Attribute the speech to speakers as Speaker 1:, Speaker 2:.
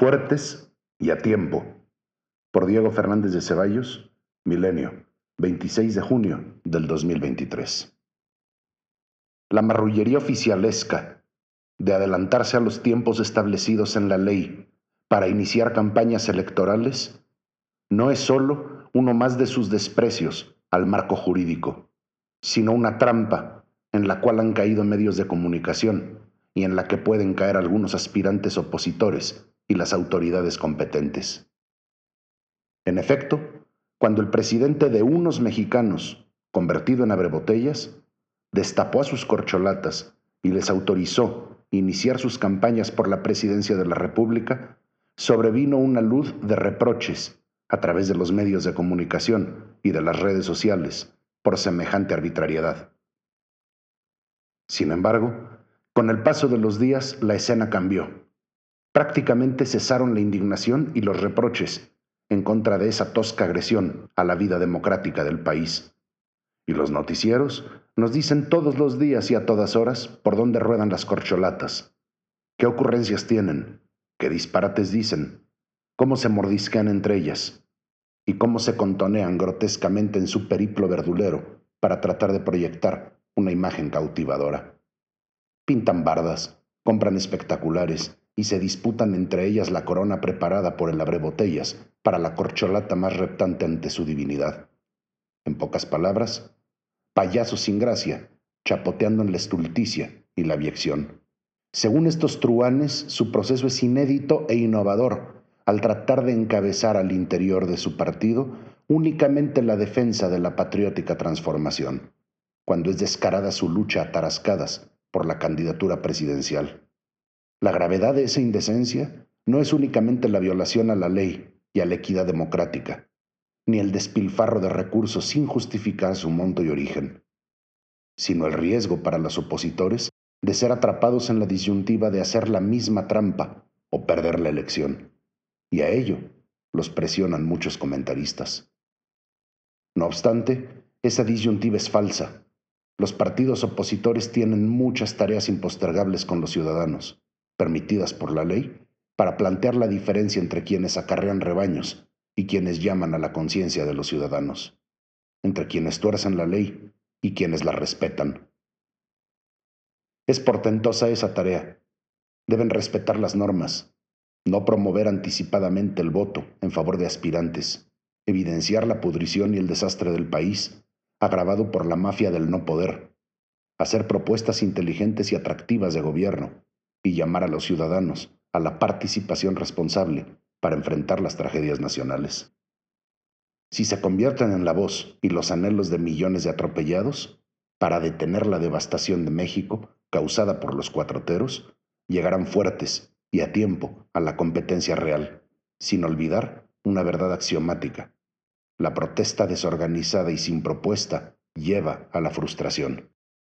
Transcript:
Speaker 1: Fuertes y a tiempo. Por Diego Fernández de Ceballos, Milenio, 26 de junio del 2023. La marrullería oficialesca de adelantarse a los tiempos establecidos en la ley para iniciar campañas electorales no es sólo uno más de sus desprecios al marco jurídico, sino una trampa en la cual han caído medios de comunicación y en la que pueden caer algunos aspirantes opositores y las autoridades competentes. En efecto, cuando el presidente de unos mexicanos, convertido en abrebotellas, destapó a sus corcholatas y les autorizó iniciar sus campañas por la presidencia de la República, sobrevino una luz de reproches a través de los medios de comunicación y de las redes sociales por semejante arbitrariedad. Sin embargo, con el paso de los días la escena cambió prácticamente cesaron la indignación y los reproches en contra de esa tosca agresión a la vida democrática del país. Y los noticieros nos dicen todos los días y a todas horas por dónde ruedan las corcholatas, qué ocurrencias tienen, qué disparates dicen, cómo se mordisquean entre ellas y cómo se contonean grotescamente en su periplo verdulero para tratar de proyectar una imagen cautivadora. Pintan bardas, compran espectaculares y se disputan entre ellas la corona preparada por el abrebotellas para la corcholata más reptante ante su divinidad. En pocas palabras, payasos sin gracia, chapoteando en la estulticia y la abyección. Según estos truanes, su proceso es inédito e innovador al tratar de encabezar al interior de su partido únicamente la defensa de la patriótica transformación, cuando es descarada su lucha a tarascadas por la candidatura presidencial. La gravedad de esa indecencia no es únicamente la violación a la ley y a la equidad democrática, ni el despilfarro de recursos sin justificar su monto y origen, sino el riesgo para los opositores de ser atrapados en la disyuntiva de hacer la misma trampa o perder la elección. Y a ello los presionan muchos comentaristas. No obstante, esa disyuntiva es falsa. Los partidos opositores tienen muchas tareas impostergables con los ciudadanos permitidas por la ley para plantear la diferencia entre quienes acarrean rebaños y quienes llaman a la conciencia de los ciudadanos, entre quienes tuercen la ley y quienes la respetan. Es portentosa esa tarea. Deben respetar las normas, no promover anticipadamente el voto en favor de aspirantes, evidenciar la pudrición y el desastre del país, agravado por la mafia del no poder, hacer propuestas inteligentes y atractivas de gobierno, y llamar a los ciudadanos a la participación responsable para enfrentar las tragedias nacionales. Si se convierten en la voz y los anhelos de millones de atropellados para detener la devastación de México causada por los cuatroteros, llegarán fuertes y a tiempo a la competencia real, sin olvidar una verdad axiomática. La protesta desorganizada y sin propuesta lleva a la frustración.